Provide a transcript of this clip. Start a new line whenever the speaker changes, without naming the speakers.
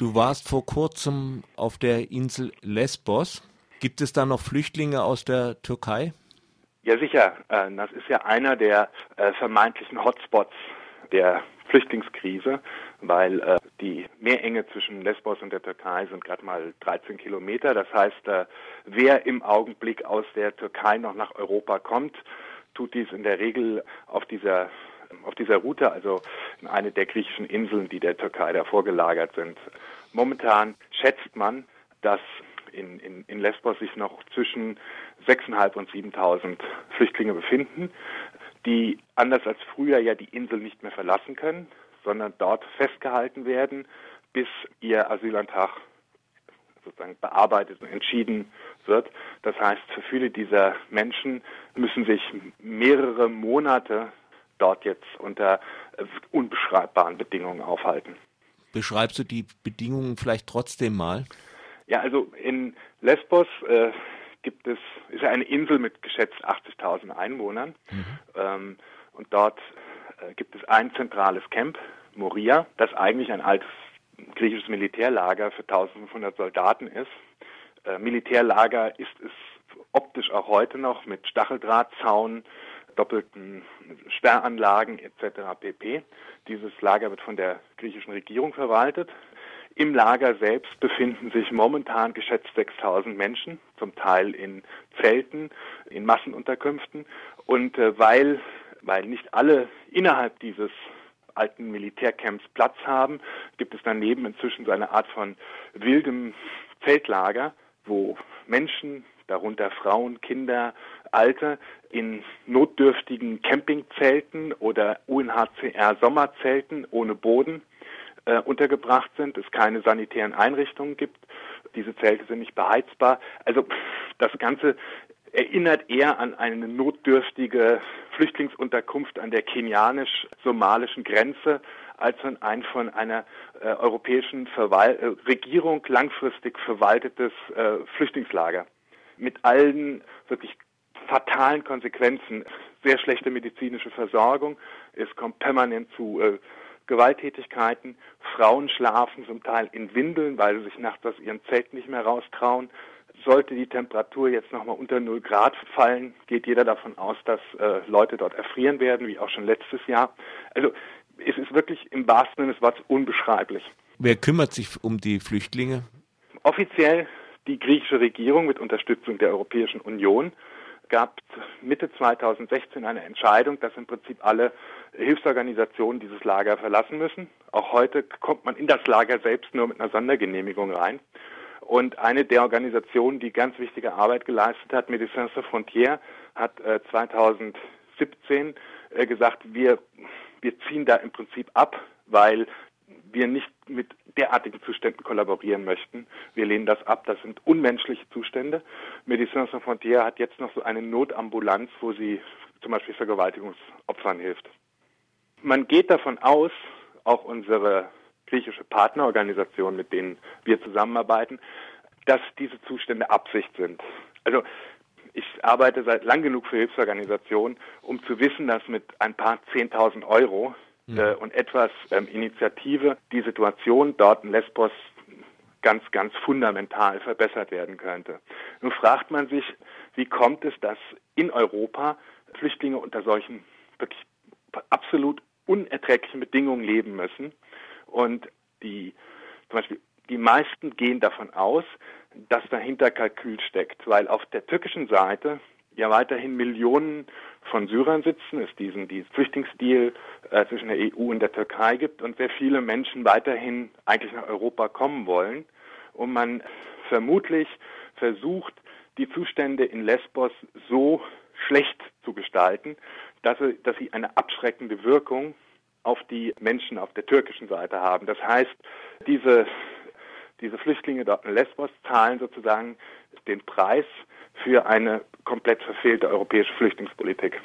Du warst vor kurzem auf der Insel Lesbos. Gibt es da noch Flüchtlinge aus der Türkei?
Ja, sicher. Äh, das ist ja einer der äh, vermeintlichen Hotspots der Flüchtlingskrise, weil äh, die Meerenge zwischen Lesbos und der Türkei sind gerade mal 13 Kilometer. Das heißt, wer im Augenblick aus der Türkei noch nach Europa kommt, tut dies in der Regel auf dieser auf dieser Route, also eine der griechischen Inseln, die der Türkei davor gelagert sind. Momentan schätzt man, dass in, in, in Lesbos sich noch zwischen 6.500 und 7.000 Flüchtlinge befinden, die anders als früher ja die Insel nicht mehr verlassen können, sondern dort festgehalten werden, bis ihr Asylantrag sozusagen bearbeitet und entschieden wird. Das heißt, für viele dieser Menschen müssen sich mehrere Monate dort jetzt unter äh, unbeschreibbaren Bedingungen aufhalten.
Beschreibst du die Bedingungen vielleicht trotzdem mal?
Ja, also in Lesbos äh, gibt es, ist ja eine Insel mit geschätzt 80.000 Einwohnern. Mhm. Ähm, und dort äh, gibt es ein zentrales Camp, Moria, das eigentlich ein altes griechisches Militärlager für 1500 Soldaten ist. Äh, Militärlager ist es optisch auch heute noch mit Stacheldrahtzaun, doppelten Sperranlagen etc. pp. Dieses Lager wird von der griechischen Regierung verwaltet. Im Lager selbst befinden sich momentan geschätzt 6000 Menschen, zum Teil in Zelten, in Massenunterkünften. Und äh, weil, weil nicht alle innerhalb dieses alten Militärcamps Platz haben, gibt es daneben inzwischen so eine Art von wildem Zeltlager, wo Menschen, darunter Frauen, Kinder, Alte, in notdürftigen Campingzelten oder UNHCR-Sommerzelten ohne Boden äh, untergebracht sind, es keine sanitären Einrichtungen gibt. Diese Zelte sind nicht beheizbar. Also das Ganze erinnert eher an eine notdürftige Flüchtlingsunterkunft an der kenianisch-somalischen Grenze als an ein von einer äh, europäischen Verwal äh, Regierung langfristig verwaltetes äh, Flüchtlingslager mit allen wirklich fatalen Konsequenzen. Sehr schlechte medizinische Versorgung. Es kommt permanent zu äh, Gewalttätigkeiten. Frauen schlafen zum Teil in Windeln, weil sie sich nachts aus ihren Zelten nicht mehr raustrauen. Sollte die Temperatur jetzt nochmal unter 0 Grad fallen, geht jeder davon aus, dass äh, Leute dort erfrieren werden, wie auch schon letztes Jahr. Also es ist wirklich im wahrsten Sinne des Wortes unbeschreiblich.
Wer kümmert sich um die Flüchtlinge?
Offiziell die griechische Regierung mit Unterstützung der Europäischen Union gab Mitte 2016 eine Entscheidung, dass im Prinzip alle Hilfsorganisationen dieses Lager verlassen müssen. Auch heute kommt man in das Lager selbst nur mit einer Sondergenehmigung rein. Und eine der Organisationen, die ganz wichtige Arbeit geleistet hat, Médecins Sans Frontières, hat äh, 2017 äh, gesagt, wir, wir ziehen da im Prinzip ab, weil wir nicht mit derartigen Zuständen kollaborieren möchten. Wir lehnen das ab. Das sind unmenschliche Zustände. Médecins Sans Frontières hat jetzt noch so eine Notambulanz, wo sie zum Beispiel Vergewaltigungsopfern hilft. Man geht davon aus, auch unsere griechische Partnerorganisation, mit denen wir zusammenarbeiten, dass diese Zustände Absicht sind. Also ich arbeite seit lang genug für Hilfsorganisationen, um zu wissen, dass mit ein paar Zehntausend Euro äh, und etwas ähm, Initiative die Situation dort in Lesbos ganz, ganz fundamental verbessert werden könnte. Nun fragt man sich, wie kommt es, dass in Europa Flüchtlinge unter solchen wirklich absolut unerträglichen Bedingungen leben müssen und die zum Beispiel die meisten gehen davon aus, dass dahinter Kalkül steckt, weil auf der türkischen Seite ja weiterhin Millionen von Syrern sitzen, es diesen, diesen Flüchtlingsdeal äh, zwischen der EU und der Türkei gibt und sehr viele Menschen weiterhin eigentlich nach Europa kommen wollen und man vermutlich versucht, die Zustände in Lesbos so schlecht zu gestalten, dass sie, dass sie eine abschreckende Wirkung auf die Menschen auf der türkischen Seite haben. Das heißt, diese, diese Flüchtlinge dort in Lesbos zahlen sozusagen den Preis für eine komplett verfehlte europäische Flüchtlingspolitik.